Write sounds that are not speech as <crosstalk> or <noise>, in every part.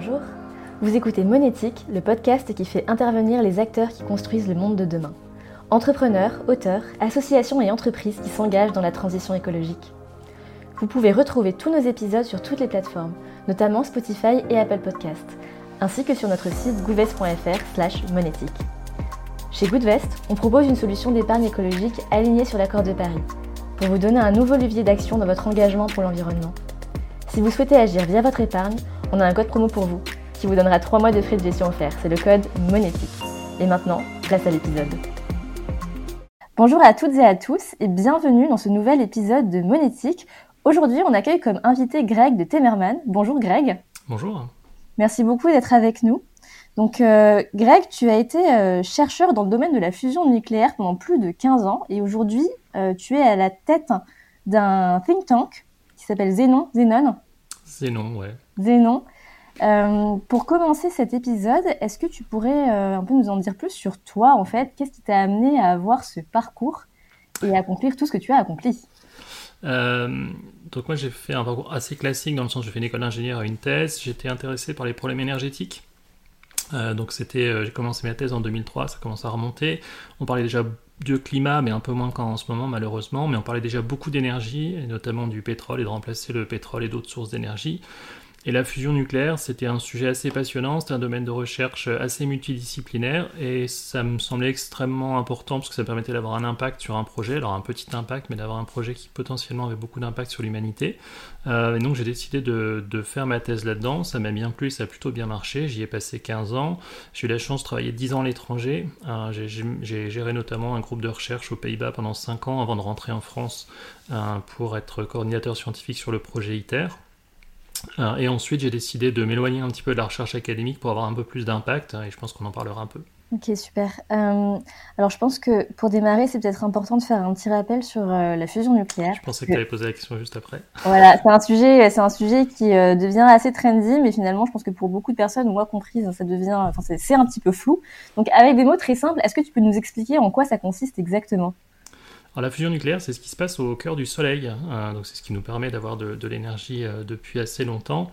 Bonjour, vous écoutez Monétique, le podcast qui fait intervenir les acteurs qui construisent le monde de demain. Entrepreneurs, auteurs, associations et entreprises qui s'engagent dans la transition écologique. Vous pouvez retrouver tous nos épisodes sur toutes les plateformes, notamment Spotify et Apple Podcasts, ainsi que sur notre site goodvest.fr monétique. Chez Goodvest, on propose une solution d'épargne écologique alignée sur l'accord de Paris, pour vous donner un nouveau levier d'action dans votre engagement pour l'environnement. Si vous souhaitez agir via votre épargne, on a un code promo pour vous, qui vous donnera 3 mois de frais de gestion offerts. C'est le code monétique. Et maintenant, place à l'épisode. Bonjour à toutes et à tous et bienvenue dans ce nouvel épisode de Monétique. Aujourd'hui, on accueille comme invité Greg de Temerman. Bonjour Greg. Bonjour. Merci beaucoup d'être avec nous. Donc euh, Greg, tu as été euh, chercheur dans le domaine de la fusion nucléaire pendant plus de 15 ans et aujourd'hui, euh, tu es à la tête d'un think tank qui s'appelle Zénon. Zénon. Zénon, ouais. Zénon. pour commencer cet épisode, est-ce que tu pourrais un peu nous en dire plus sur toi en fait? Qu'est-ce qui t'a amené à avoir ce parcours et à accomplir tout ce que tu as accompli? Donc moi j'ai fait un parcours assez classique dans le sens où j'ai fait une école d'ingénieur et une thèse. J'étais intéressé par les problèmes énergétiques. Euh, donc c'était, euh, j'ai commencé ma thèse en 2003, ça commence à remonter. On parlait déjà de climat, mais un peu moins qu'en ce moment malheureusement, mais on parlait déjà beaucoup d'énergie, notamment du pétrole et de remplacer le pétrole et d'autres sources d'énergie. Et la fusion nucléaire, c'était un sujet assez passionnant, c'était un domaine de recherche assez multidisciplinaire, et ça me semblait extrêmement important parce que ça permettait d'avoir un impact sur un projet, alors un petit impact, mais d'avoir un projet qui potentiellement avait beaucoup d'impact sur l'humanité. Euh, et donc j'ai décidé de, faire ma thèse là-dedans, ça m'a bien plu, ça a plutôt bien marché, j'y ai passé 15 ans, j'ai eu la chance de travailler 10 ans à l'étranger, euh, j'ai géré notamment un groupe de recherche aux Pays-Bas pendant 5 ans avant de rentrer en France euh, pour être coordinateur scientifique sur le projet ITER. Euh, et ensuite, j'ai décidé de m'éloigner un petit peu de la recherche académique pour avoir un peu plus d'impact, et je pense qu'on en parlera un peu. Ok, super. Euh, alors, je pense que pour démarrer, c'est peut-être important de faire un petit rappel sur euh, la fusion nucléaire. Je pensais que, tu allais poser la question juste après. Voilà, c'est un sujet, c'est un sujet qui devient assez trendy, mais finalement, je pense que pour beaucoup de personnes, moi comprise, ça devient, enfin, c'est un petit peu flou. Donc, avec des mots très simples, est-ce que tu peux nous expliquer en quoi ça consiste exactement? La fusion nucléaire, c'est ce qui se passe au cœur du Soleil. Hein, donc c'est ce qui nous permet d'avoir de, l'énergie euh, depuis assez longtemps.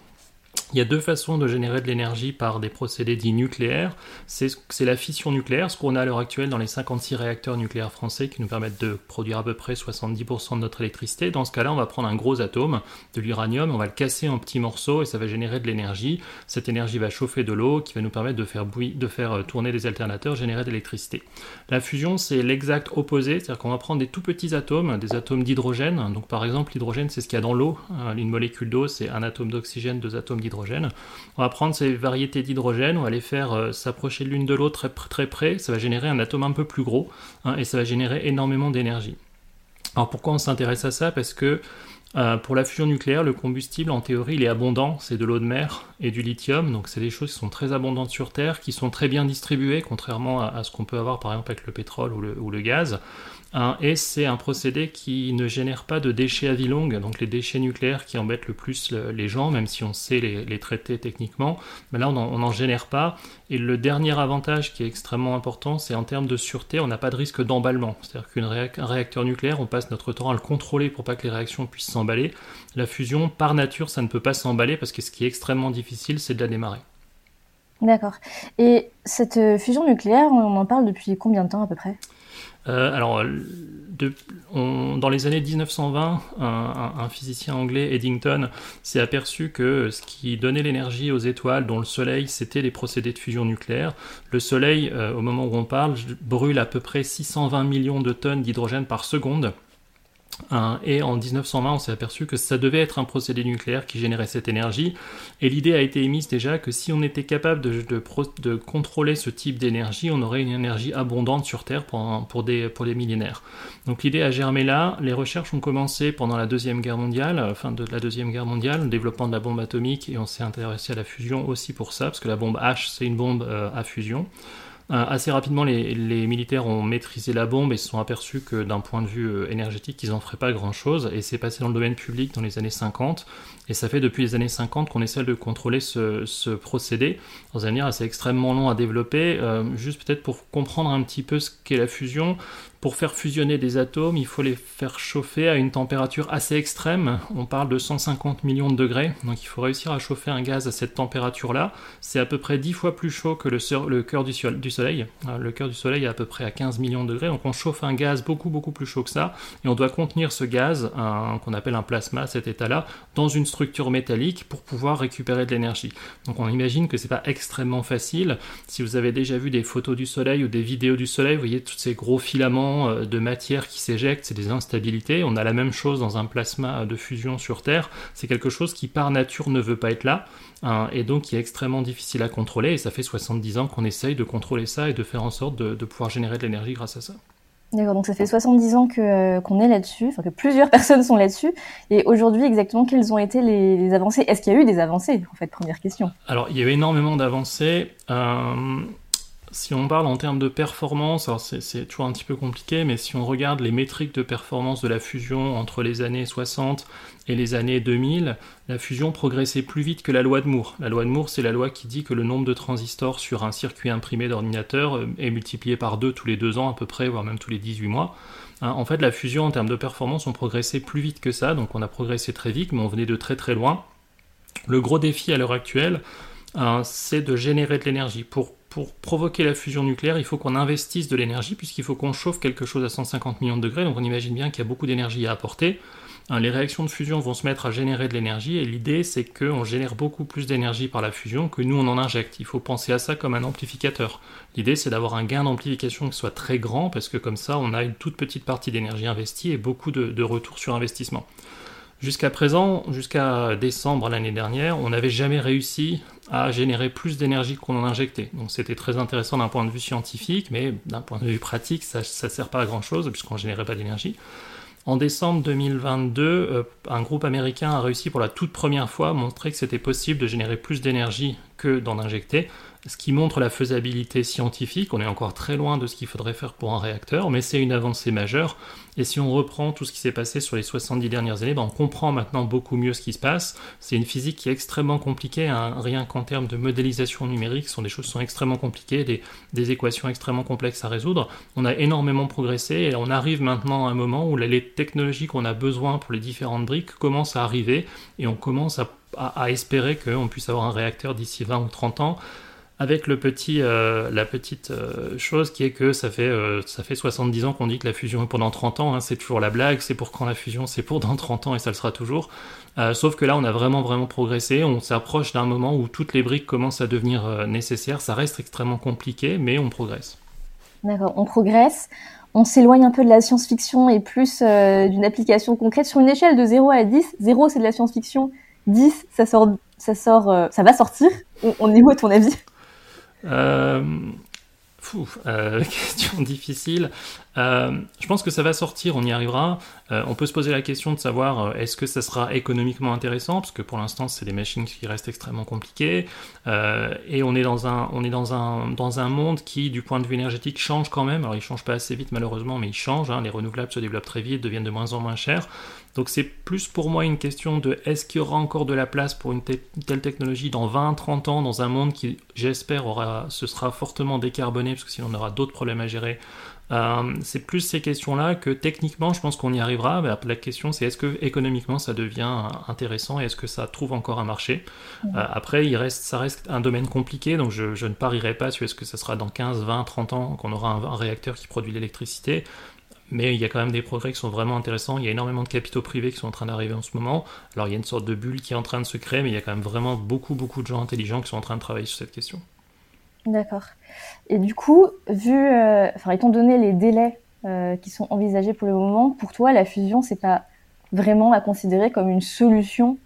Il y a deux façons de générer de l'énergie par des procédés dits nucléaires. C'est la fission nucléaire, ce qu'on a à l'heure actuelle dans les 56 réacteurs nucléaires français qui nous permettent de produire à peu près 70% de notre électricité. Dans ce cas-là, on va prendre un gros atome, de l'uranium, on va le casser en petits morceaux et ça va générer de l'énergie. Cette énergie va chauffer de l'eau qui va nous permettre de faire, de faire euh, tourner des alternateurs, générer de l'électricité. La fusion, c'est l'exact opposé, c'est-à-dire qu'on va prendre des tout petits atomes, des atomes d'hydrogène. Donc par exemple, l'hydrogène, c'est ce qu'il y a dans l'eau. Hein, une molécule d'eau, c'est un atome d'oxygène, deux atomes d'hydrogène on va prendre ces variétés d'hydrogène, on va les faire euh, s'approcher l'une de l'autre très, près, ça va générer un atome un peu plus gros, hein, et ça va générer énormément d'énergie. Alors pourquoi on s'intéresse à ça? Parce que euh, pour la fusion nucléaire, le combustible, en théorie, il est abondant, c'est de l'eau de mer et du lithium, donc c'est des choses qui sont très abondantes sur Terre, qui sont très bien distribuées, contrairement à, ce qu'on peut avoir par exemple avec le pétrole ou le gaz et c'est un procédé qui ne génère pas de déchets à vie longue, donc les déchets nucléaires qui embêtent le plus les gens, même si on sait les, traiter techniquement. Mais là, on n'en génère pas. Et le dernier avantage qui est extrêmement important, c'est en termes de sûreté, on n'a pas de risque d'emballement. C'est-à-dire qu'un réacteur nucléaire, on passe notre temps à le contrôler pour pas que les réactions puissent s'emballer. La fusion, par nature, ça ne peut pas s'emballer parce que ce qui est extrêmement difficile, c'est de la démarrer. D'accord. Et cette euh, fusion nucléaire, on en parle depuis combien de temps à peu près? Euh, alors, dans les années 1920, un, physicien anglais, Eddington, s'est aperçu que ce qui donnait l'énergie aux étoiles, dont le Soleil, c'était les procédés de fusion nucléaire. Le Soleil, euh, au moment où on parle, brûle à peu près 620 millions de tonnes d'hydrogène par seconde. Hein, et en 1920, on s'est aperçu que ça devait être un procédé nucléaire qui générait cette énergie. Et l'idée a été émise déjà que si on était capable de, contrôler ce type d'énergie, on aurait une énergie abondante sur Terre pour, des, pour des millénaires. Donc l'idée a germé là. Les recherches ont commencé pendant la Deuxième Guerre mondiale, fin de la Deuxième Guerre mondiale, le développement de la bombe atomique, et on s'est intéressé à la fusion aussi pour ça, parce que la bombe H, c'est une bombe euh, à fusion. Euh, assez rapidement, les, militaires ont maîtrisé la bombe et se sont aperçus que d'un point de vue euh, énergétique, ils n'en feraient pas grand-chose. Et c'est passé dans le domaine public dans les années 50. Et ça fait depuis les années 50 qu'on essaie de contrôler ce, procédé. Dans un dire, c'est extrêmement long à développer. juste peut-être pour comprendre un petit peu ce qu'est la fusion, pour faire fusionner des atomes, il faut les faire chauffer à une température assez extrême. On parle de 150 millions de degrés. Donc il faut réussir à chauffer un gaz à cette température-là. C'est à peu près 10 fois plus chaud que le, cœur du, Soleil. Euh, le cœur du Soleil est à peu près à 15 millions de degrés. Donc on chauffe un gaz beaucoup beaucoup plus chaud que ça. Et on doit contenir ce gaz, qu'on appelle un plasma, à cet état-là, dans une structure métallique pour pouvoir récupérer de l'énergie. Donc on imagine que c'est pas extrêmement facile. Si vous avez déjà vu des photos du Soleil ou des vidéos du Soleil, vous voyez tous ces gros filaments euh, de matière qui s'éjecte, c'est des instabilités. On a la même chose dans un plasma de fusion sur Terre. C'est quelque chose qui par nature ne veut pas être là hein, et donc qui est extrêmement difficile à contrôler. Et ça fait 70 ans qu'on essaye de contrôler ça et de faire en sorte de, pouvoir générer de l'énergie grâce à ça. D'accord, donc ça fait 70 ans que, qu'on est là-dessus, enfin que plusieurs <laughs> personnes sont là-dessus. Et aujourd'hui, exactement, quelles ont été les, avancées? Est-ce qu'il y a eu des avancées, en fait, première question Alors, il y a eu énormément d'avancées. Euh, si on parle en termes de performance, alors c'est toujours un petit peu compliqué, mais si on regarde les métriques de performance de la fusion entre les années 60 et les années 2000, la fusion progressait plus vite que la loi de Moore. La loi de Moore, c'est la loi qui dit que le nombre de transistors sur un circuit imprimé d'ordinateur euh, est multiplié par deux tous les deux ans à peu près, voire même tous les 18 mois. Hein, en fait, la fusion en termes de performance, on progressait plus vite que ça, donc on a progressé très vite, mais on venait de très très loin. Le gros défi à l'heure actuelle, hein, c'est de générer de l'énergie. Pour pour provoquer la fusion nucléaire, il faut qu'on investisse de l'énergie, puisqu'il faut qu'on chauffe quelque chose à 150 millions de degrés, donc on imagine bien qu'il y a beaucoup d'énergie à apporter. Hein, les réactions de fusion vont se mettre à générer de l'énergie, et l'idée c'est qu'on génère beaucoup plus d'énergie par la fusion que nous on en injecte. Il faut penser à ça comme un amplificateur. L'idée c'est d'avoir un gain d'amplification qui soit très grand, parce que comme ça on a une toute petite partie d'énergie investie et beaucoup de, de retour sur investissement. Jusqu'à présent, jusqu'à décembre l'année dernière, on n'avait jamais réussi à générer plus d'énergie qu'on en injectait. Donc c'était très intéressant d'un point de vue scientifique, mais d'un point de vue pratique, ça ne sert pas à grand chose puisqu'on ne générait pas d'énergie. En décembre 2022, euh, un groupe américain a réussi pour la toute première fois à montrer que c'était possible de générer plus d'énergie que d'en injecter ce qui montre la faisabilité scientifique. On est encore très loin de ce qu'il faudrait faire pour un réacteur, mais c'est une avancée majeure. Et si on reprend tout ce qui s'est passé sur les 70 dernières années, ben on comprend maintenant beaucoup mieux ce qui se passe. C'est une physique qui est extrêmement compliquée, hein. rien qu'en termes de modélisation numérique, ce sont des choses qui sont extrêmement compliquées, des, équations extrêmement complexes à résoudre. On a énormément progressé et on arrive maintenant à un moment où les technologies qu'on a besoin pour les différentes briques commencent à arriver et on commence à espérer qu'on puisse avoir un réacteur d'ici 20 ou 30 ans avec le petit, euh, la petite euh, chose qui est que ça fait, euh, ça fait 70 ans qu'on dit que la fusion est pendant 30 ans, hein, c'est toujours la blague, c'est pour quand la fusion, c'est pour dans 30 ans et ça le sera toujours. sauf que là, on a vraiment, vraiment progressé, on s'approche d'un moment où toutes les briques commencent à devenir nécessaires, ça reste extrêmement compliqué, mais on progresse. D'accord, on progresse, on s'éloigne un peu de la science-fiction et plus d'une application concrète sur une échelle de 0 à 10. 0, c'est de la science-fiction, 10, ça sort, ça sort, ça va sortir. On, on est où à ton avis? Euh, euh, <laughs> question difficile. Euh, je pense que ça va sortir, on y arrivera. On peut se poser la question de savoir est-ce que ça sera économiquement intéressant, parce que pour l'instant c'est des machines qui restent extrêmement compliquées, et on est dans un on est dans un dans un monde qui, du point de vue énergétique, change quand même. Alors il change pas assez vite malheureusement, mais il change. Hein. Les renouvelables se développent très vite, deviennent de moins en moins chers. Donc c'est plus pour moi une question de est-ce qu'il y aura encore de la place pour une, telle technologie dans 20-30 ans dans un monde qui, j'espère, aura, se sera fortement décarboné, parce que sinon on aura d'autres problèmes à gérer euh, c'est plus ces questions-là que techniquement, je pense qu'on y arrivera. Mais la question, c'est est-ce que économiquement ça devient intéressant et est-ce que ça trouve encore un marché? Euh, Après, il reste, ça reste un domaine compliqué, donc je, ne parierai pas sur est-ce que ça sera dans 15, 20, 30 ans qu'on aura un, réacteur qui produit l'électricité. Mais il y a quand même des progrès qui sont vraiment intéressants. Il y a énormément de capitaux privés qui sont en train d'arriver en ce moment. Alors il y a une sorte de bulle qui est en train de se créer, mais il y a quand même vraiment beaucoup, beaucoup de gens intelligents qui sont en train de travailler sur cette question. D'accord. Et du coup, vu, euh, enfin, étant donné les délais euh, qui sont envisagés pour le moment, pour toi, la fusion, c'est pas vraiment à considérer comme une solution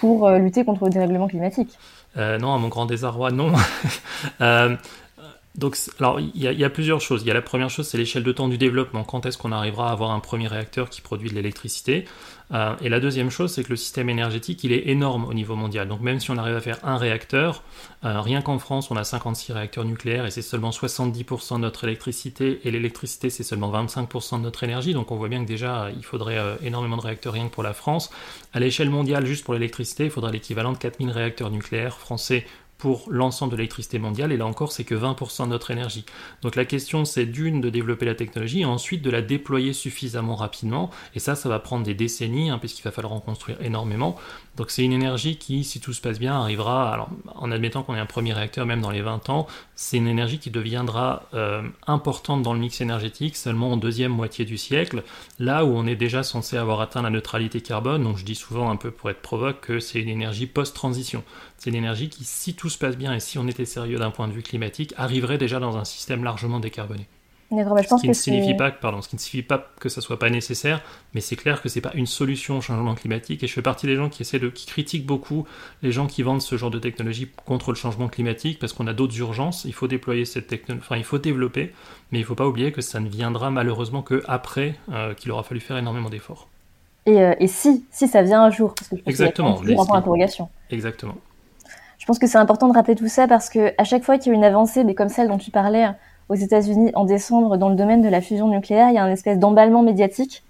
pour euh, lutter contre le dérèglement climatique? Non, à mon grand désarroi, non. <laughs> donc, alors, il y, a plusieurs choses. Il y a la première chose, c'est l'échelle de temps du développement. Quand est-ce qu'on arrivera à avoir un premier réacteur qui produit de l'électricité? Euh, Et la deuxième chose, c'est que le système énergétique, il est énorme au niveau mondial. Donc, même si on arrive à faire un réacteur, euh, rien qu'en France, on a 56 réacteurs nucléaires et c'est seulement 70% de notre électricité. Et l'électricité, c'est seulement 25% de notre énergie. Donc, on voit bien que déjà, il faudrait euh, énormément de réacteurs rien que pour la France. À l'échelle mondiale, juste pour l'électricité, il faudrait l'équivalent de 4000 réacteurs nucléaires français pour l'ensemble de l'électricité mondiale, et là encore, c'est que 20% de notre énergie. Donc la question, c'est d'une, de développer la technologie, et ensuite de la déployer suffisamment rapidement, et ça, ça va prendre des décennies, hein, puisqu'il va falloir en construire énormément. Donc c'est une énergie qui, si tout se passe bien, arrivera, alors en admettant qu'on ait un premier réacteur même dans les 20 ans, c'est une énergie qui deviendra euh, importante dans le mix énergétique seulement en deuxième moitié du siècle, là où on est déjà censé avoir atteint la neutralité carbone, donc je dis souvent un peu pour être provoque que c'est une énergie post-transition. C'est une énergie qui, si tout se passe bien et si on était sérieux d'un point de vue climatique, arriverait déjà dans un système largement décarboné. Bah, ce qui ne signifie pas, pardon, ce qui ne signifie pas que ça soit pas nécessaire, mais c'est clair que c'est pas une solution au changement climatique. Et je fais partie des gens qui essaient de, qui critiquent beaucoup les gens qui vendent ce genre de technologie contre le changement climatique, parce qu'on a d'autres urgences. Il faut déployer cette technologie, enfin il faut développer, mais il faut pas oublier que ça ne viendra malheureusement que après euh, qu'il aura fallu faire énormément d'efforts. Et, euh, et, si, si ça vient un jour, parce que je pense Exactement. Y a. Exactement. Je pense que c'est important de rappeler tout ça parce que à chaque fois qu'il y a une avancée, mais comme celle dont tu parlais, aux États-Unis en décembre dans le domaine de la fusion nucléaire, il y a un espèce d'emballement médiatique.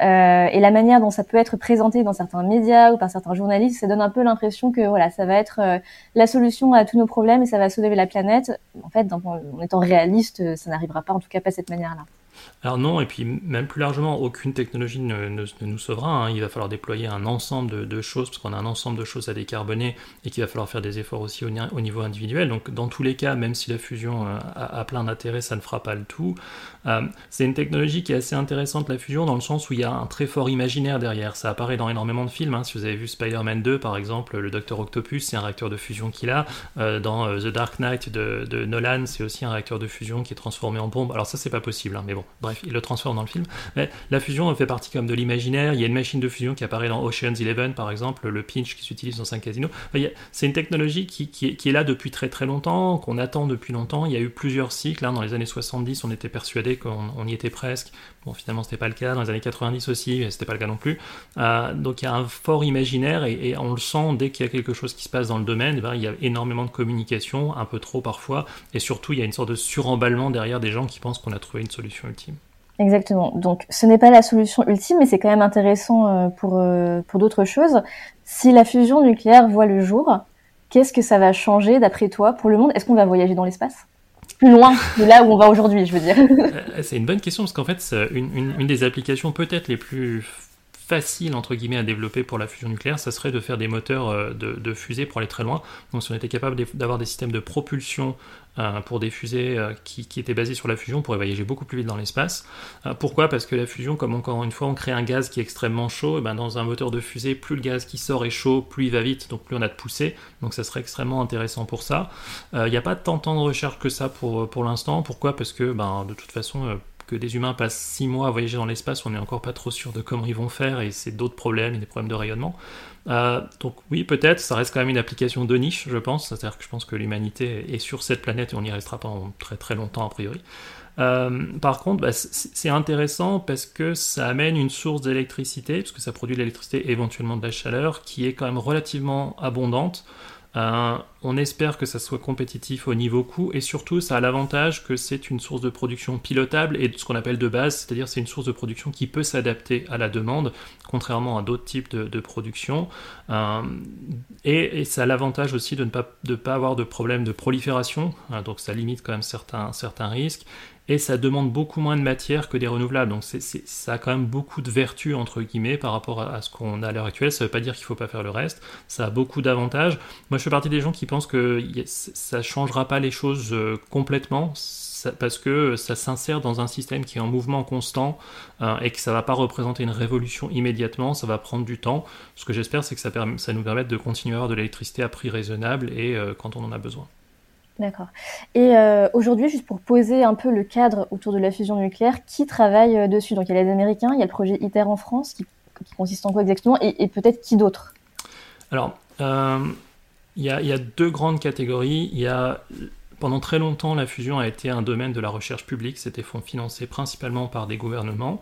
Euh, et la manière dont ça peut être présenté dans certains médias ou par certains journalistes, ça donne un peu l'impression que voilà, ça va être euh, la solution à tous nos problèmes et ça va sauver la planète. En fait, en étant réaliste, ça n'arrivera pas, en tout cas pas de cette manière-là. Alors non, et puis même plus largement, aucune technologie ne, nous sauvera. Hein. Il va falloir déployer un ensemble de, choses, parce qu'on a un ensemble de choses à décarboner, et qu'il va falloir faire des efforts aussi au, niveau individuel. Donc dans tous les cas, même si la fusion euh, a, plein d'intérêts, ça ne fera pas le tout. Euh, c'est une technologie qui est assez intéressante, la fusion, dans le sens où il y a un très fort imaginaire derrière. Ça apparaît dans énormément de films. Hein. Si vous avez vu Spider-Man 2, par exemple, le Docteur Octopus, c'est un réacteur de fusion qu'il a. Euh, dans The Dark Knight de, Nolan, c'est aussi un réacteur de fusion qui est transformé en bombe. Alors ça, c'est pas possible, hein, mais bon, bref il le transforme dans le film. La fusion fait partie comme de l'imaginaire. Il y a une machine de fusion qui apparaît dans Ocean's Eleven, par exemple, le pinch qui s'utilise dans un casino. c'est une technologie qui, est, là depuis très très longtemps, qu'on attend depuis longtemps. Il y a eu plusieurs cycles. Hein. Dans les années 70, on était persuadé qu'on y était presque. Bon, finalement, c'était pas le cas. Dans les années 90 aussi, c'était pas le cas non plus. Euh, donc, il y a un fort imaginaire et, on le sent dès qu'il y a quelque chose qui se passe dans le domaine. Eh ben, il y a énormément de communication, un peu trop parfois, et surtout, il y a une sorte de suremballement derrière des gens qui pensent qu'on a trouvé une solution ultime. Exactement. Donc, ce n'est pas la solution ultime, mais c'est quand même intéressant euh, pour, euh, pour d'autres choses. Si la fusion nucléaire voit le jour, qu'est-ce que ça va changer d'après toi pour le monde? Est-ce qu'on va voyager dans l'espace? Loin de là où on va aujourd'hui, je veux dire. Euh, c'est une bonne question parce qu'en fait, une, des applications peut-être les plus facile entre guillemets à développer pour la fusion nucléaire, ça serait de faire des moteurs euh, de, de fusées pour aller très loin. Donc si on était capable d'avoir des systèmes de propulsion pour des fusées euh, qui, étaient basées sur la fusion, on pourrait voyager beaucoup plus vite dans l'espace. pourquoi? Parce que la fusion, comme encore une fois, on crée un gaz qui est extrêmement chaud, et ben dans un moteur de fusée, plus le gaz qui sort est chaud, plus il va vite, donc plus on a de poussée. Donc ça serait extrêmement intéressant pour ça. Il n'y a pas tant de temps de recherche que ça pour, pour l'instant. Pourquoi? Parce que ben, de toute façon que des humains passent six mois à voyager dans l'espace, on n'est encore pas trop sûr de comment ils vont faire et c'est d'autres problèmes, des problèmes de rayonnement. Euh, donc oui, peut-être, ça reste quand même une application de niche, je pense. C'est-à-dire que je pense que l'humanité est sur cette planète et on n'y restera pas très très longtemps a priori. Euh, par contre, bah, c'est intéressant parce que ça amène une source d'électricité, parce que ça produit de l'électricité éventuellement de la chaleur, qui est quand même relativement abondante. Euh, on espère que ça soit compétitif au niveau coût et surtout ça a l'avantage que c'est une source de production pilotable et ce qu'on appelle de base, c'est-à-dire c'est une source de production qui peut s'adapter à la demande, contrairement à d'autres types de, production. Euh, et, ça a l'avantage aussi de ne pas, de avoir de problème de prolifération, hein, donc ça limite quand même certains risques et ça demande beaucoup moins de matière que des renouvelables. Donc ça a quand même beaucoup de vertus, entre guillemets, par rapport à, ce qu'on a à l'heure actuelle. Ça ne veut pas dire qu'il ne faut pas faire le reste. Ça a beaucoup d'avantages. Moi, je fais partie des gens qui pensent que ça ne changera pas les choses euh, complètement. parce que ça s'insère dans un système qui est en mouvement constant euh, et que ça ne va pas représenter une révolution immédiatement, ça va prendre du temps. Ce que j'espère, c'est que ça, nous permette de continuer à avoir de l'électricité à prix raisonnable et euh, quand on en a besoin. D'accord. Et euh, aujourd'hui, juste pour poser un peu le cadre autour de la fusion nucléaire, qui travaille euh, dessus? Donc il y a les Américains, il y a le projet ITER en France, qui, consiste en quoi exactement, et, peut-être qui d'autre? Alors, euh, il, y a, deux grandes catégories. Il y a pendant très longtemps, la fusion a été un domaine de la recherche publique, c'était financé principalement par des gouvernements.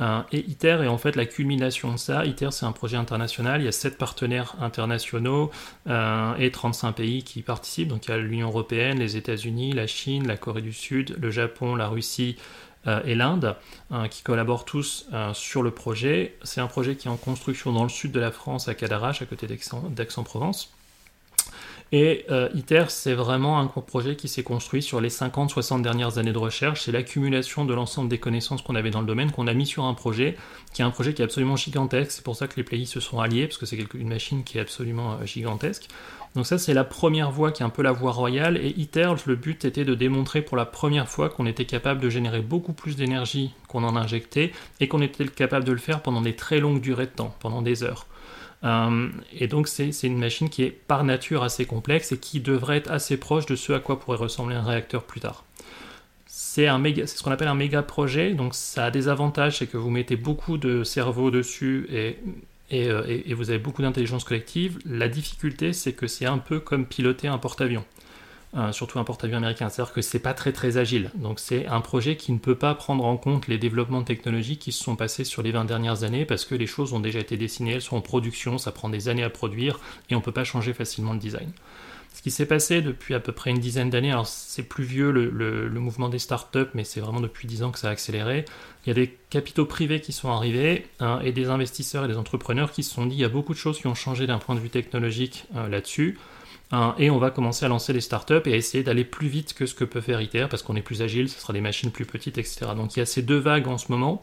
Euh, et ITER est en fait la culmination de ça. ITER, c'est un projet international. Il y a 7 partenaires internationaux euh, et 35 pays qui participent. Donc il y a l'Union européenne, les États-Unis, la Chine, la Corée du Sud, le Japon, la Russie euh, et l'Inde, qui collaborent tous sur le projet. C'est un projet qui est en construction dans le sud de la France, à Cadarache, à côté d'Aix-en-Provence. Et euh, ITER, c'est vraiment un projet qui s'est construit sur les 50-60 dernières années de recherche. C'est l'accumulation de l'ensemble des connaissances qu'on avait dans le domaine, qu'on a mis sur un projet, qui est un projet qui est absolument gigantesque. C'est pour ça que les pays se sont alliés, parce que c'est une machine qui est absolument euh, gigantesque. Donc ça, c'est la première voie qui est un peu la voie royale. Et ITER, le but était de démontrer pour la première fois qu'on était capable de générer beaucoup plus d'énergie qu'on en injectait, et qu'on était capable de le faire pendant des très longues durées de temps, pendant des heures. Euh, et donc c'est une machine qui est par nature assez complexe et qui devrait être assez proche de ce à quoi pourrait ressembler un réacteur plus tard. C'est ce qu'on appelle un méga projet, donc ça a des avantages, c'est que vous mettez beaucoup de cerveaux dessus et, et, euh, et vous avez beaucoup d'intelligence collective. La difficulté, c'est que c'est un peu comme piloter un porte-avions. Euh, surtout un porte-avions américain. C'est-à-dire que c'est pas très très agile. Donc c'est un projet qui ne peut pas prendre en compte les développements technologiques qui se sont passés sur les 20 dernières années parce que les choses ont déjà été dessinées, elles sont en production, ça prend des années à produire et on peut pas changer facilement le design. Ce qui s'est passé depuis à peu près une dizaine d'années, alors c'est plus vieux le, mouvement des startups, mais c'est vraiment depuis 10 ans que ça a accéléré. Il y a des capitaux privés qui sont arrivés hein, et des investisseurs et des entrepreneurs qui se sont dit il y a beaucoup de choses qui ont changé d'un point de vue technologique euh, là-dessus. Hein, et on va commencer à lancer des startups et à essayer d'aller plus vite que ce que peut faire ITER parce qu'on est plus agile, ce sera des machines plus petites, etc. Donc il y a ces deux vagues en ce moment.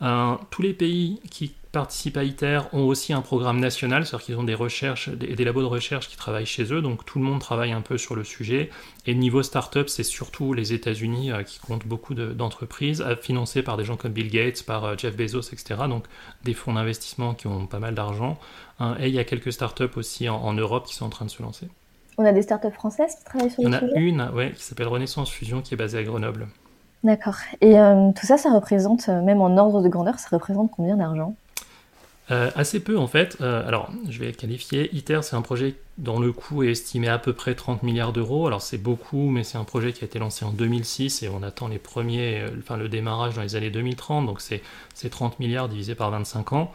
Euh, tous les pays qui participent à ITER ont aussi un programme national, c'est-à-dire qu'ils ont des recherches, des, des, labos de recherche qui travaillent chez eux, donc tout le monde travaille un peu sur le sujet. Et niveau startup, c'est surtout les États-Unis euh, qui comptent beaucoup d'entreprises, de, financées par des gens comme Bill Gates, par euh, Jeff Bezos, etc. Donc des fonds d'investissement qui ont pas mal d'argent. Et il y a quelques startups aussi en, Europe qui sont en train de se lancer. On a des startups françaises qui travaillent sur le sujet Il y en a une ouais, qui s'appelle Renaissance Fusion qui est basée à Grenoble. D'accord. Et euh, tout ça, ça représente, euh, même en ordre de grandeur, ça représente combien d'argent? Euh, assez peu en fait. alors, je vais qualifier. ITER, c'est un projet dont le coût est estimé à peu près 30 milliards d'euros. Alors, c'est beaucoup, mais c'est un projet qui a été lancé en 2006 et on attend les premiers, enfin le démarrage dans les années 2030. Donc, c'est 30 milliards divisé par 25 ans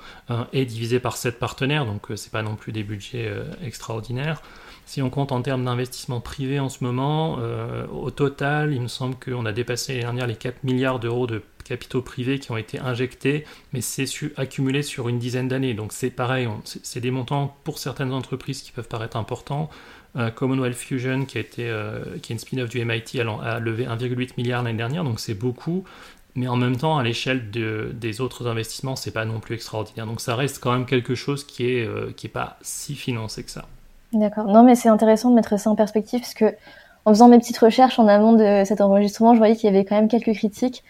et divisé par 7 partenaires. Donc, c'est pas non plus des budgets extraordinaires. Si on compte en termes d'investissement privé en ce moment, euh, au total, il me semble qu'on a dépassé l'année dernière les 4 milliards d'euros de capitaux privés qui ont été injectés, mais c'est accumulé sur une dizaine d'années. Donc c'est pareil, c'est des montants pour certaines entreprises qui peuvent paraître importants. Euh, Commonwealth Fusion, qui, a été, euh, qui est une spin-off du MIT, a, levé 1,8 milliard l'année dernière, donc c'est beaucoup. Mais en même temps, à l'échelle de, des autres investissements, c'est pas non plus extraordinaire. Donc ça reste quand même quelque chose qui est, qui est pas si financé que ça. D'accord. Non, mais c'est intéressant de mettre ça en perspective parce que en faisant mes petites recherches en amont de cet enregistrement, je voyais qu'il y avait quand même quelques critiques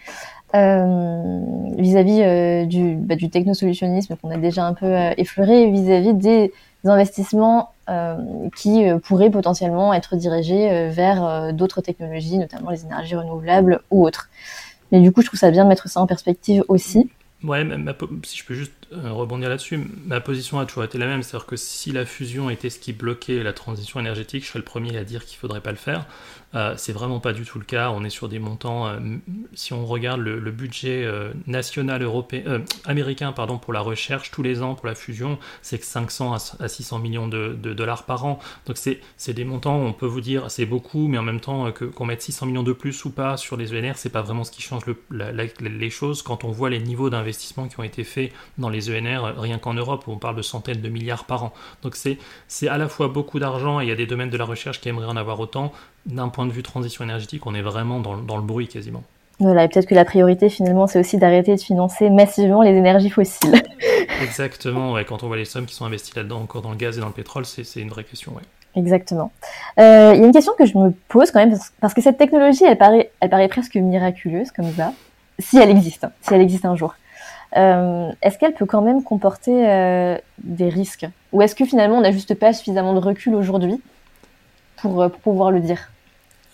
euh, vis-à-vis euh, du, bah, du technosolutionnisme qu'on a déjà un peu euh, effleuré, vis-à-vis des investissements qui pourraient potentiellement être dirigés vers d'autres technologies, notamment les énergies renouvelables ou autres. Mais du coup, je trouve ça bien de mettre ça en perspective aussi. Ouais, si je peux juste euh, rebondir là-dessus, ma position a toujours été la même, c'est-à-dire que si la fusion était ce qui bloquait la transition énergétique, je serais le premier à dire qu'il faudrait pas le faire. Euh, c'est vraiment pas du tout le cas. On est sur des montants. Euh, si on regarde le, budget national européen, américain, pardon, pour la recherche tous les ans pour la fusion, c'est que 500 à, 600 millions de, dollars par an. Donc c'est des montants. On peut vous dire c'est beaucoup, mais en même temps qu'on mette 600 millions de plus ou pas sur les ENR, c'est pas vraiment ce qui change les choses quand on voit les niveaux d'investissement qui ont été faits dans les ENR, rien qu'en Europe, où on parle de centaines de milliards par an. Donc c'est à la fois beaucoup d'argent et il y a des domaines de la recherche qui aimeraient en avoir autant. D'un point de vue transition énergétique, on est vraiment dans, le bruit quasiment. Voilà, et peut-être que la priorité finalement, c'est aussi d'arrêter de financer massivement les énergies fossiles. <laughs> Exactement, ouais, quand on voit les sommes qui sont investies là-dedans, encore dans le gaz et dans le pétrole, c'est une vraie question. Ouais. Exactement. Euh, il y a une question que je me pose quand même, parce que cette technologie, elle paraît, elle paraît presque miraculeuse comme ça, si elle existe, si elle existe un jour. Euh, est-ce qu'elle peut quand même comporter euh, des risques? Ou est-ce que finalement on n'a juste pas suffisamment de recul aujourd'hui pour, euh, pouvoir le dire?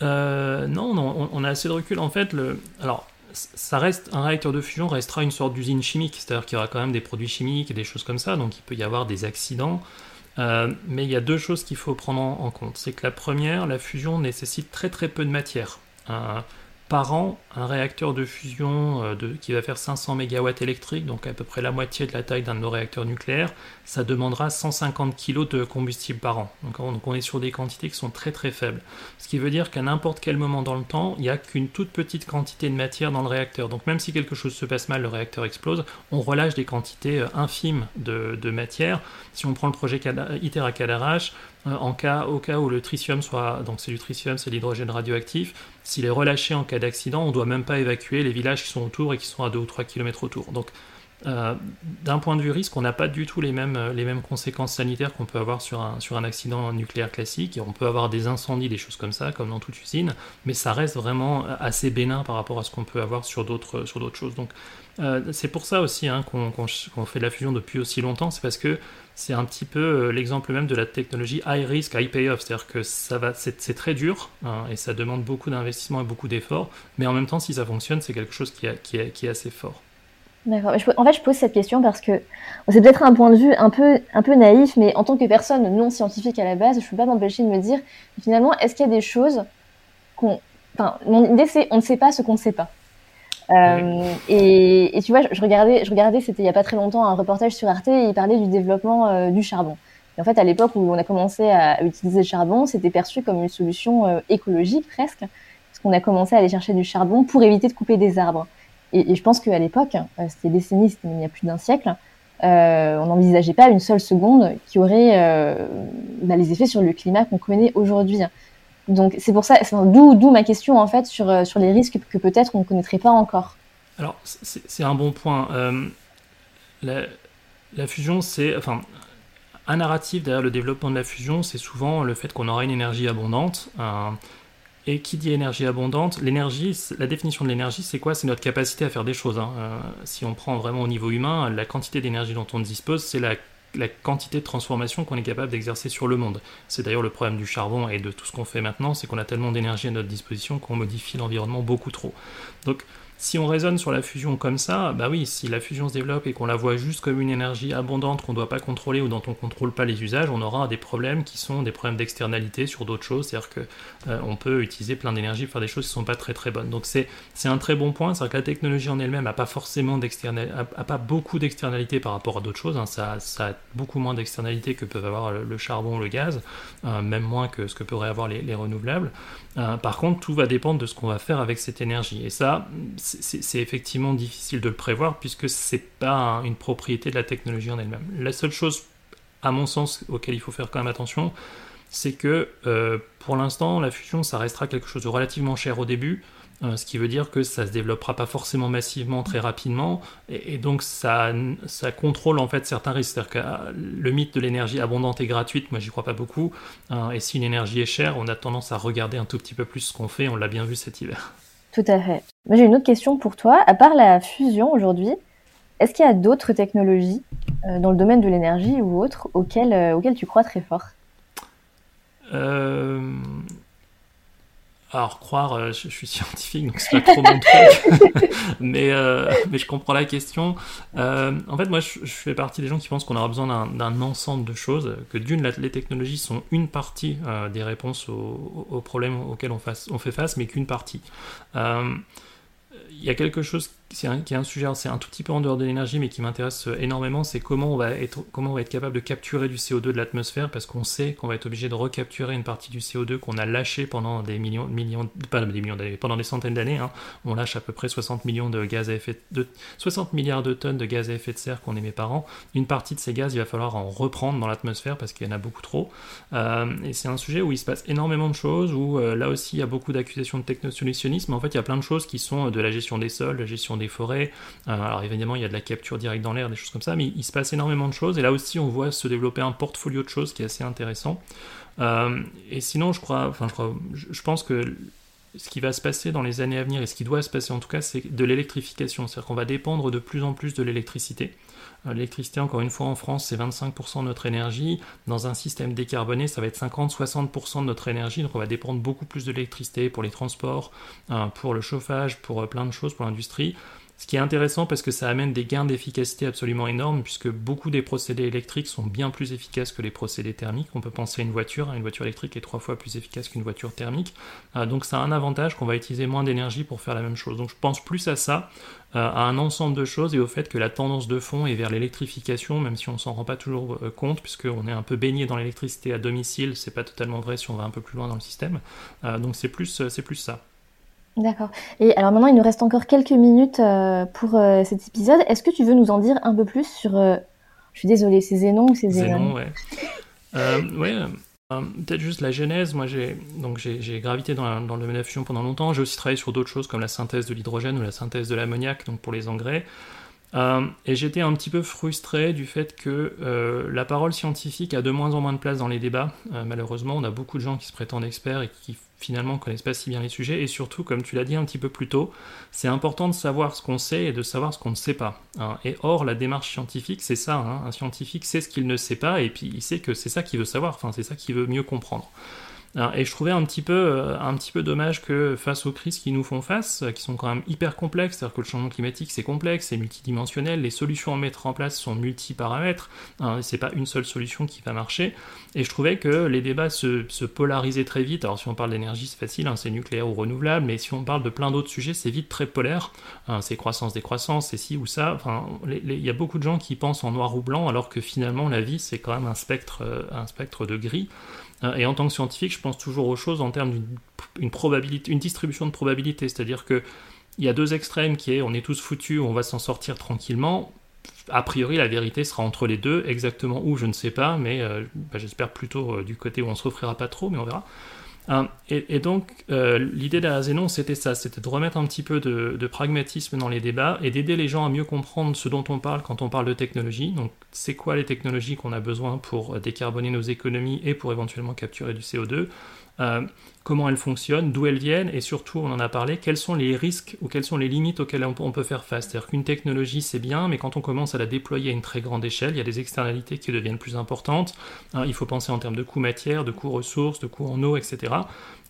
Non, on, a assez de recul. En fait, alors ça reste un réacteur de fusion restera une sorte d'usine chimique, c'est-à-dire qu'il y aura quand même des produits chimiques et des choses comme ça, donc il peut y avoir des accidents. mais il y a deux choses qu'il faut prendre en compte. C'est que la première, la fusion nécessite très très peu de matière par an, un réacteur de fusion euh, qui va faire 500 MW électriques, donc à peu près la moitié de la taille d'un de nos réacteurs nucléaires, ça demandera 150 kg de combustible par an. Donc on, est sur des quantités qui sont très très faibles. Ce qui veut dire qu'à n'importe quel moment dans le temps, il n'y a qu'une toute petite quantité de matière dans le réacteur. Donc même si quelque chose se passe mal, le réacteur explose, on relâche des quantités euh, infimes de, de matière. Si on prend le projet ITER à Cadarache, en cas, au cas où le tritium soit, donc c'est du tritium, c'est l'hydrogène radioactif, s'il est relâché en cas d'accident, on ne doit même pas évacuer les villages qui sont autour et qui sont à 2 ou 3 km autour. Donc, euh, d'un point de vue risque, on n'a pas du tout les mêmes, euh, les mêmes conséquences sanitaires qu'on peut avoir sur un, sur un accident nucléaire classique. on peut avoir des incendies, des choses comme ça, comme dans toute usine, mais ça reste vraiment assez bénin par rapport à ce qu'on peut avoir sur d'autres, choses. Donc, c'est pour ça aussi hein, qu'on fait de la fusion depuis aussi longtemps, c'est parce que c'est un petit peu euh, l'exemple même de la technologie high risk, high payoff, c'est-à-dire que ça va, c'est, très dur hein, et ça demande beaucoup d'investissement et beaucoup d'efforts, mais en même temps, si ça fonctionne, c'est quelque chose qui, est, assez fort. D'accord. En fait, je pose cette question parce que c'est peut-être un point de vue un peu, un peu naïf, mais en tant que personne non scientifique à la base, je ne peux pas m'empêcher de me dire, finalement, est-ce qu'il y a des choses qu'on... Enfin, mon idée, c'est on ne sait pas ce qu'on ne sait pas. Euh, et, tu vois, je, regardais, je regardais, c'était il y a pas très longtemps un reportage sur Arte et il parlait du développement euh, du charbon. Et en fait, à l'époque où on a commencé à utiliser le charbon, c'était perçu comme une solution euh, écologique presque, parce qu'on a commencé à aller chercher du charbon pour éviter de couper des arbres. Et, et je pense qu'à l'époque, c'était décennies, c'était il y a plus d'un siècle, on n'envisageait pas une seule seconde qui aurait bah, les effets sur le climat qu'on connaît aujourd'hui. Donc c'est pour ça, d'où ma question en fait sur, euh, sur les risques que peut-être on ne connaîtrait pas encore. Alors c'est un bon point. Euh, la, fusion, c'est enfin un narratif derrière le développement de la fusion, c'est souvent le fait qu'on aura une énergie abondante. et qui dit énergie abondante L'énergie, la définition de l'énergie, c'est quoi? C'est notre capacité à faire des choses. Hein. Euh, si on prend vraiment au niveau humain, la quantité d'énergie dont on dispose, c'est la la quantité de transformation qu'on est capable d'exercer sur le monde. C'est d'ailleurs le problème du charbon et de tout ce qu'on fait maintenant, c'est qu'on a tellement d'énergie à notre disposition qu'on modifie l'environnement beaucoup trop. Donc si on raisonne sur la fusion comme ça, bah oui, si la fusion se développe et qu'on la voit juste comme une énergie abondante qu'on ne doit pas contrôler ou dont on ne contrôle pas les usages, on aura des problèmes qui sont des problèmes d'externalité sur d'autres choses, c'est-à-dire qu'on euh, peut utiliser plein d'énergie pour faire des choses qui ne sont pas très très bonnes. Donc c'est un très bon point, c'est-à-dire que la technologie en elle-même n'a pas forcément a, pas beaucoup d'externalité par rapport à d'autres choses, hein. ça, a beaucoup moins d'externalité que peuvent avoir le, charbon ou le gaz, euh, même moins que ce que pourraient avoir les, renouvelables. Euh, par contre, tout va dépendre de ce qu'on va faire avec cette énergie. Et ça, c'est effectivement difficile de le prévoir puisque c'est pas une propriété de la technologie en elle-même. La seule chose, à mon sens, auquel il faut faire quand même attention, c'est que euh, pour l'instant, la fusion, ça restera quelque chose de relativement cher au début, euh, ce qui veut dire que ça se développera pas forcément massivement très rapidement, et, donc ça, contrôle en fait certains risques. C'est-à-dire que euh, le mythe de l'énergie abondante et gratuite, moi j'y crois pas beaucoup, et si une énergie est chère, on a tendance à regarder un tout petit peu plus ce qu'on fait, on l'a bien vu cet hiver. Tout à fait. Moi, j'ai une autre question pour toi. À part la fusion aujourd'hui, est-ce qu'il y a d'autres technologies euh, dans le domaine de l'énergie ou autres auxquelles, euh, auxquelles tu crois très fort? Euh, alors, croire, euh, je, suis <laughs> scientifique, donc c'est pas trop mon truc, <laughs> mais, euh, mais je comprends la question. Euh, en fait, moi, je, fais partie des gens qui pensent qu'on aura besoin d'un ensemble de choses, que d'une, les technologies sont une partie des réponses aux, problèmes auxquels on, on fait face, mais qu'une partie. Il y a quelque chose qui est un sujet, c'est un tout petit peu en dehors de l'énergie, mais qui m'intéresse euh, énormément, c'est comment on va être, comment on va être capable de capturer du CO2 de l'atmosphère, parce qu'on sait qu'on va être obligé de recapturer une partie du CO2 qu'on a lâché pendant des millions, millions, pas des millions d'années, pendant des centaines d'années. Hein. On lâche à peu près 60 millions de gaz à effet de 60 milliards de tonnes de gaz à effet de serre qu'on émet par an. Une partie de ces gaz, il va falloir en reprendre dans l'atmosphère parce qu'il y en a beaucoup trop. Euh, et c'est un sujet où il se passe énormément de choses, où euh, là aussi il y a beaucoup d'accusations de technosolutionnisme. En fait, il y a plein de choses qui sont de la gestion des sols, la gestion des forêts, euh, alors évidemment, il y a de la capture directe dans l'air, des choses comme ça, mais il, se passe énormément de choses. Et là aussi, on voit se développer un portfolio de choses qui est assez intéressant. Euh, et sinon, je crois, enfin, je, crois, je, pense que ce qui va se passer dans les années à venir, et ce qui doit se passer en tout cas, c'est de l'électrification. C'est-à-dire qu'on va dépendre de plus en plus de l'électricité. Euh, l'électricité, encore une fois, en France, c'est 25% de notre énergie. Dans un système décarboné, ça va être 50-60% de notre énergie. Donc on va dépendre beaucoup plus de l'électricité pour les transports, pour le chauffage, pour plein de choses, pour l'industrie Ce qui est intéressant parce que ça amène des gains d'efficacité absolument énormes, puisque beaucoup des procédés électriques sont bien plus efficaces que les procédés thermiques. On peut penser à une voiture, une voiture électrique est trois fois plus efficace qu'une voiture thermique. donc ça a un avantage qu'on va utiliser moins d'énergie pour faire la même chose. Donc je pense plus à ça, à un ensemble de choses et au fait que la tendance de fond est vers l'électrification, même si on s'en rend pas toujours compte, puisqu'on est un peu baigné dans l'électricité à domicile, c'est pas totalement vrai si on va un peu plus loin dans le système. donc c'est plus, c'est plus ça. D'accord. Et alors maintenant, il nous reste encore quelques minutes euh, pour euh, cet épisode. Est-ce que tu veux nous en dire un peu plus sur... Euh, je suis désolée, c'est Zénon ou c'est Zénon ouais. <laughs> ouais. Peut-être juste la genèse. Moi, j'ai donc j'ai gravité dans, dans, le domaine de la fusion pendant longtemps. J'ai aussi travaillé sur d'autres choses comme la synthèse de l'hydrogène ou la synthèse de l'ammoniac, donc pour les engrais. Et j'étais un petit peu frustré du fait que la parole scientifique a de moins en moins de place dans les débats. malheureusement, on a beaucoup de gens qui se prétendent experts et qui finalement connaissent pas si bien les sujets. Et surtout, comme tu l'as dit un petit peu plus tôt, c'est important de savoir ce qu'on sait et de savoir ce qu'on ne sait pas. Hein. Et or, la démarche scientifique, c'est ça. Hein. Un scientifique sait ce qu'il ne sait pas et puis il sait que c'est ça qu'il veut savoir. Enfin, c'est ça qu'il veut mieux comprendre et je trouvais un petit, peu, euh, un petit peu dommage que face aux crises qui nous font face, euh, qui sont quand même hyper complexes, c'est-à-dire que le changement climatique c'est complexe, c'est multidimensionnel, les solutions à mettre en place sont multiparamètres, hein, c'est pas une seule solution qui va marcher, et je trouvais que les débats se, polarisaient très vite, alors si on parle d'énergie c'est facile, hein, c'est nucléaire ou renouvelable, mais si on parle de plein d'autres sujets c'est vite très polaire, hein, c'est croissance décroissance, c'est ci ou ça, enfin il y a beaucoup de gens qui pensent en noir ou blanc alors que finalement la vie c'est quand même un spectre, euh, un spectre de gris. Euh, et en tant que scientifique, je pense toujours aux choses en termes d'une probabilité, une distribution de probabilité, c'est-à-dire que il y a deux extrêmes qui est on est tous foutus, on va s'en sortir tranquillement. A priori, la vérité sera entre les deux, exactement où, je ne sais pas, mais euh, bah, j'espère plutôt euh, du côté où on se refrira pas trop, mais on verra. Hein, et, donc, euh, l'idée de Zénon, c'était ça, c'était de remettre un petit peu de, pragmatisme dans les débats et d'aider les gens à mieux comprendre ce dont on parle quand on parle de technologie. Donc, c'est quoi les technologies qu'on a besoin pour décarboner nos économies et pour éventuellement capturer du CO2 euh, comment elles fonctionnent, d'où elles viennent, et surtout, on en a parlé, quels sont les risques ou quelles sont les limites auxquelles on peut faire face. C'est-à-dire qu'une technologie, c'est bien, mais quand on commence à la déployer à une très grande échelle, il y a des externalités qui deviennent plus importantes. Hein, il faut penser en termes de coûts matière, de coûts ressources, de coûts en eau, etc.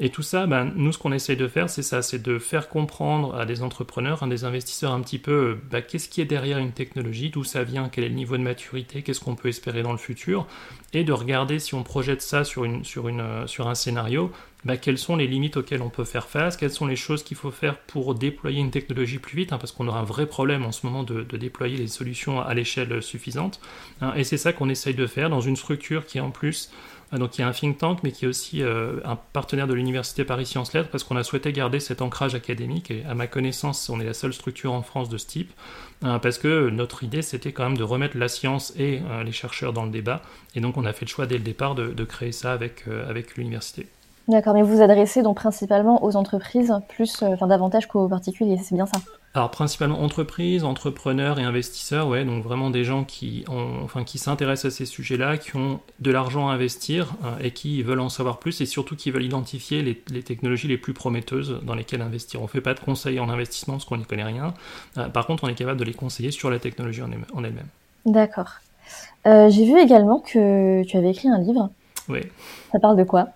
Et tout ça, ben, nous, ce qu'on essaye de faire, c'est ça, c'est de faire comprendre à des entrepreneurs, à des investisseurs un petit peu, ben, qu'est-ce qui est derrière une technologie, d'où ça vient, quel est le niveau de maturité, qu'est-ce qu'on peut espérer dans le futur, et de regarder si on projette ça sur, une, sur, une, sur un scénario, bah, quelles sont les limites auxquelles on peut faire face, quelles sont les choses qu'il faut faire pour déployer une technologie plus vite, hein, parce qu'on aura un vrai problème en ce moment de, déployer les solutions à l'échelle suffisante. Hein, et c'est ça qu'on essaye de faire dans une structure qui en plus euh, donc il y un think tank, mais qui est aussi euh, un partenaire de l'université Paris Sciences Lettres, parce qu'on a souhaité garder cet ancrage académique. Et à ma connaissance, on est la seule structure en France de ce type, hein, parce que notre idée, c'était quand même de remettre la science et euh, les chercheurs dans le débat. Et donc on a fait le choix dès le départ de, créer ça avec l'université. D'accord, mais vous vous adressez donc principalement aux entreprises, plus, euh, enfin davantage qu'aux particuliers, c'est bien ça? Alors principalement entreprises, entrepreneurs et investisseurs, ouais, donc vraiment des gens qui, ont, enfin, qui s'intéressent à ces sujets-là, qui ont de l'argent à investir euh, et qui veulent en savoir plus et surtout qui veulent identifier les, technologies les plus prometteuses dans lesquelles investir. On ne fait pas de conseils en investissement parce qu'on n'y connaît rien. Euh, par contre, on est capable de les conseiller sur la technologie en elle-même. D'accord. J'ai vu également que tu avais écrit un livre. Oui. Ça parle de quoi?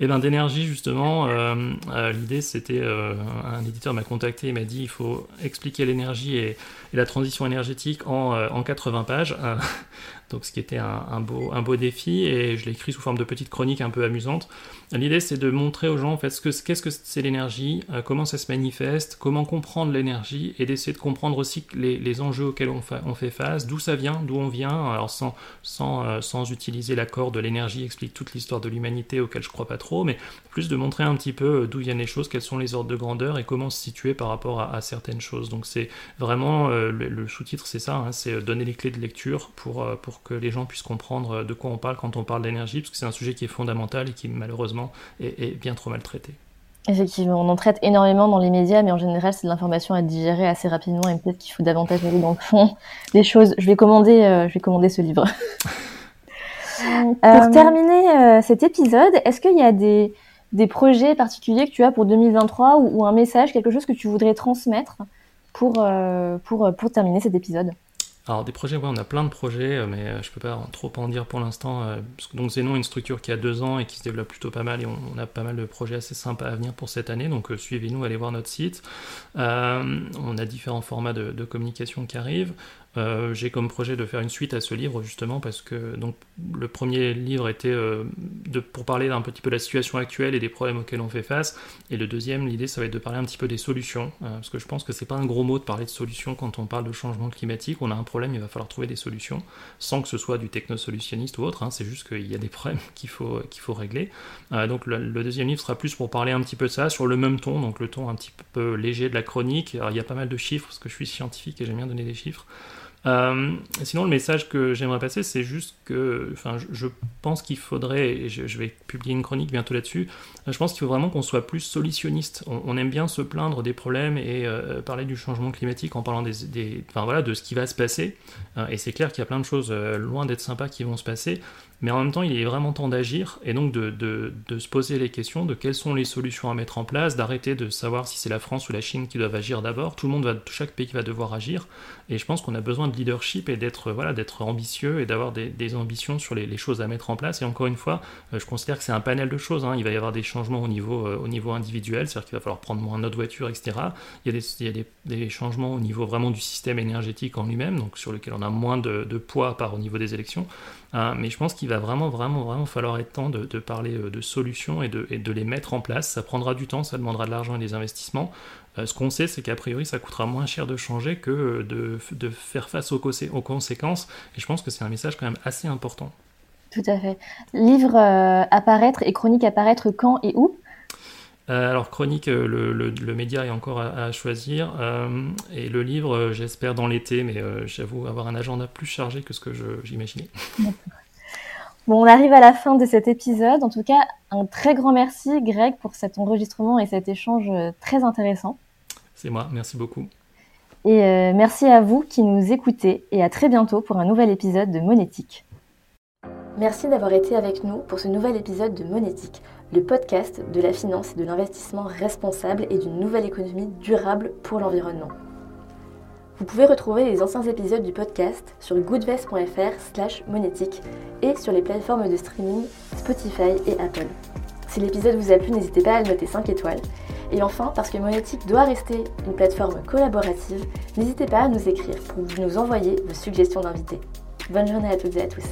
Et bien d'énergie justement, euh, euh, l'idée c'était, euh, un éditeur m'a contacté et m'a dit il faut expliquer l'énergie et, la transition énergétique en, en 80 pages <laughs> donc ce qui était un, beau, un beau défi, et je l'ai écrit sous forme de petite chronique un peu amusante. L'idée c'est de montrer aux gens en fait ce que, qu'est-ce que c'est l'énergie, comment ça se manifeste, comment comprendre l'énergie, et d'essayer de comprendre aussi les, les enjeux auxquels on, on fait face, d'où ça vient, d'où on vient, alors sans, sans, sans utiliser l'accord de l'énergie explique toute l'histoire de l'humanité auquel je crois pas trop, mais plus de montrer un petit peu euh, d'où viennent les choses, quels sont les ordres de grandeur et comment se situer par rapport à, certaines choses. Donc c'est vraiment, le, sous-titre c'est ça, hein, c'est donner les clés de lecture pour, pour que les gens puissent comprendre de quoi on parle quand on parle d'énergie, parce que c'est un sujet qui est fondamental et qui malheureusement est, bien trop maltraité. Effectivement, on en traite énormément dans les médias, mais en général, c'est de l'information à digérer assez rapidement et peut-être qu'il faut davantage aller dans le fond des choses. Je vais commander, euh, je vais commander ce livre. <laughs> Euh, pour terminer euh, cet épisode, est-ce qu'il y a des, des, projets particuliers que tu as pour 2023 ou, ou, un message, quelque chose que tu voudrais transmettre pour, pour, pour terminer cet épisode? Alors des projets, ouais, on a plein de projets, euh, mais euh, je peux pas trop en dire pour l'instant. Euh, donc Zeno est une structure qui a deux ans et qui se développe plutôt pas mal et on, a pas mal de projets assez sympas à venir pour cette année. Donc suivez-nous, allez voir notre site. on a différents formats de communication qui arrivent. Euh, j'ai comme projet de faire une suite à ce livre justement parce que donc le premier livre était euh, pour parler d'un petit peu de la situation actuelle et des problèmes auxquels on fait face. Et le deuxième l'idée ça va être de parler un petit peu des solutions euh, parce que je pense que c'est pas un gros mot de parler de solutions quand on parle de changement climatique. On a un problème il va falloir trouver des solutions sans que ce soit du technosolutionniste ou autre hein, c'est juste qu'il y a des problèmes <laughs> qu'il faut qu'il faut régler. Donc le, le, deuxième livre sera plus pour parler un petit peu de ça sur le même ton donc le ton un petit peu léger de la chronique. Alors, il y a pas mal de chiffres parce que je suis scientifique et j'aime bien donner des chiffres euh, sinon, le message que j'aimerais passer, c'est juste que, enfin, je, pense qu'il faudrait, et je, vais publier une chronique bientôt là-dessus, je pense qu'il faut vraiment qu'on soit plus solutionniste. On, aime bien se plaindre des problèmes et euh, parler du changement climatique en parlant des, enfin, voilà, de ce qui va se passer. Euh, et c'est clair qu'il y a plein de choses loin d'être sympas qui vont se passer. Mais en même temps, il est vraiment temps d'agir et donc de, de, de, se poser les questions de quelles sont les solutions à mettre en place, d'arrêter de savoir si c'est la France ou la Chine qui doivent agir d'abord. Tout le monde va, chaque pays va devoir agir. Et je pense qu'on a besoin de leadership et d'être voilà, ambitieux et d'avoir des, ambitions sur les, choses à mettre en place. Et encore une fois, euh, je considère que c'est un panel de choses. Hein. Il va y avoir des changements au niveau, euh, au niveau individuel, c'est-à-dire qu'il va falloir prendre moins notre voiture, etc. Il y a, des, changements au niveau vraiment du système énergétique en lui-même, donc sur lequel on a moins de, poids par au niveau des élections. Euh, mais je pense qu'il va vraiment, vraiment, vraiment falloir être temps de, parler de solutions et de, les mettre en place. Ça prendra du temps, ça demandera de l'argent et des investissements. Euh, ce qu'on sait, c'est qu'a priori, ça coûtera moins cher de changer que de, de faire face aux, aux, conséquences. Et je pense que c'est un message quand même assez important. Tout à fait. Livre apparaître et chronique apparaître quand et où? Euh, alors chronique, euh, le, média est encore à, choisir. Euh, et le livre, j'espère dans l'été, mais j'avoue avoir un agenda plus chargé que ce que j'imaginais. <laughs> Bon, on arrive à la fin de cet épisode. En tout cas, un très grand merci Greg pour cet enregistrement et cet échange très intéressant. C'est moi, merci beaucoup. Et merci à vous qui nous écoutez et à très bientôt pour un nouvel épisode de Monétique. Merci d'avoir été avec nous pour ce nouvel épisode de Monétique le podcast de la finance et de l'investissement responsable et d'une nouvelle économie durable pour l'environnement. Vous pouvez retrouver les anciens épisodes du podcast sur goodvest.fr slash monétique et sur les plateformes de streaming Spotify et Apple. Si l'épisode vous a plu, n'hésitez pas à le noter 5 étoiles. Et enfin, parce que Monétique doit rester une plateforme collaborative, n'hésitez pas à nous écrire pour nous envoyer vos suggestions d'invités. Bonne journée à toutes et à tous.